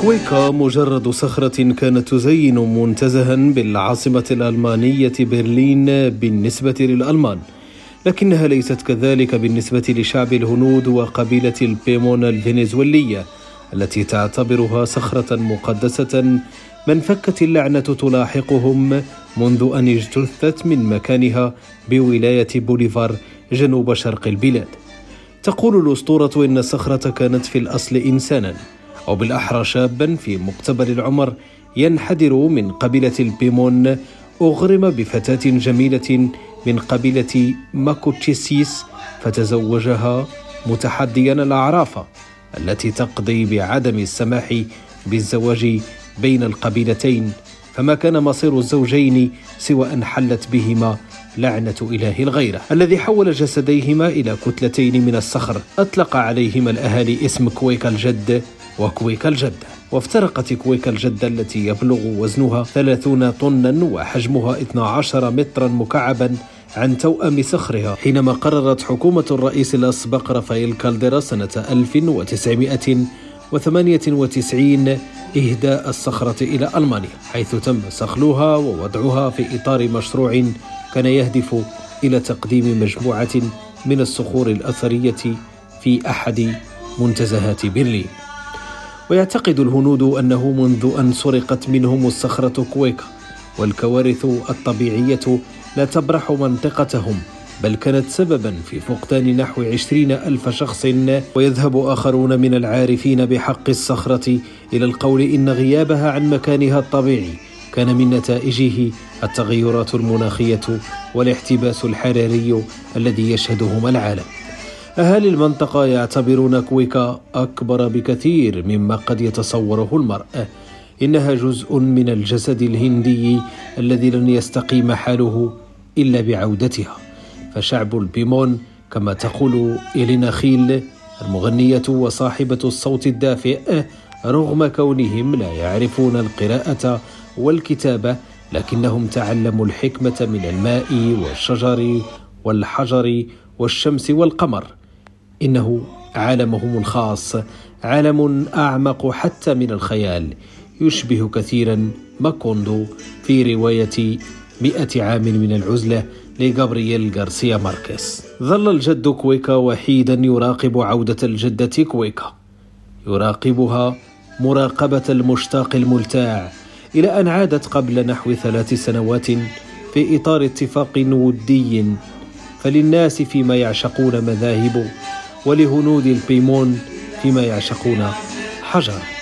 كويكا مجرد صخرة كانت تزين منتزها بالعاصمة الألمانية برلين بالنسبة للألمان لكنها ليست كذلك بالنسبة لشعب الهنود وقبيلة البيمون الفنزويلية التي تعتبرها صخرة مقدسة ما انفكت اللعنة تلاحقهم منذ أن اجتثت من مكانها بولاية بوليفار جنوب شرق البلاد. تقول الأسطورة إن الصخرة كانت في الأصل إنسانا أو بالأحرى شابا في مقتبل العمر ينحدر من قبيلة البيمون أغرم بفتاة جميلة من قبيلة ماكوتشيسيس فتزوجها متحديا الأعراف التي تقضي بعدم السماح بالزواج بين القبيلتين. فما كان مصير الزوجين سوى أن حلت بهما لعنة إله الغيرة. الذي حول جسديهما إلى كتلتين من الصخر أطلق عليهما الأهالي اسم كويك الجد وكويك الجدة. وافترقت كويك الجدة التي يبلغ وزنها 30 طنا وحجمها 12 مترا مكعبا عن توأم صخرها حينما قررت حكومة الرئيس الأسبق رافائيل كالديرا سنة 1998 إهداء الصخرة إلى ألمانيا حيث تم صقلها ووضعها في إطار مشروع كان يهدف إلى تقديم مجموعة من الصخور الأثرية في أحد منتزهات برلين. ويعتقد الهنود أنه منذ أن سرقت منهم الصخرة كويكا والكوارث الطبيعية لا تبرح منطقتهم بل كانت سببا في فقدان نحو عشرين ألف شخص ويذهب آخرون من العارفين بحق الصخرة إلى القول إن غيابها عن مكانها الطبيعي كان من نتائجه التغيرات المناخية والاحتباس الحراري الذي يشهدهما العالم. أهالي المنطقة يعتبرون كويكا أكبر بكثير مما قد يتصوره المرء. إنها جزء من الجسد الهندي الذي لن يستقيم حاله إلا بعودتها. فشعب البيمون كما تقول إلينا خيل المغنية وصاحبة الصوت الدافئ رغم كونهم لا يعرفون القراءة والكتابة لكنهم تعلموا الحكمة من الماء والشجر والحجر والشمس والقمر. إنه عالمهم الخاص عالم أعمق حتى من الخيال. يشبه كثيرا ماكوندو في رواية مئة عام من العزلة لغابرييل غارسيا ماركيز. ظل الجد كويكا وحيدا يراقب عودة الجدة كويكا. يراقبها مراقبة المشتاق الملتاع إلى أن عادت قبل نحو ثلاث سنوات في إطار اتفاق ودي. فللناس فيما يعشقون مذاهب ولهنود البيمون فيما يعشقون حجر.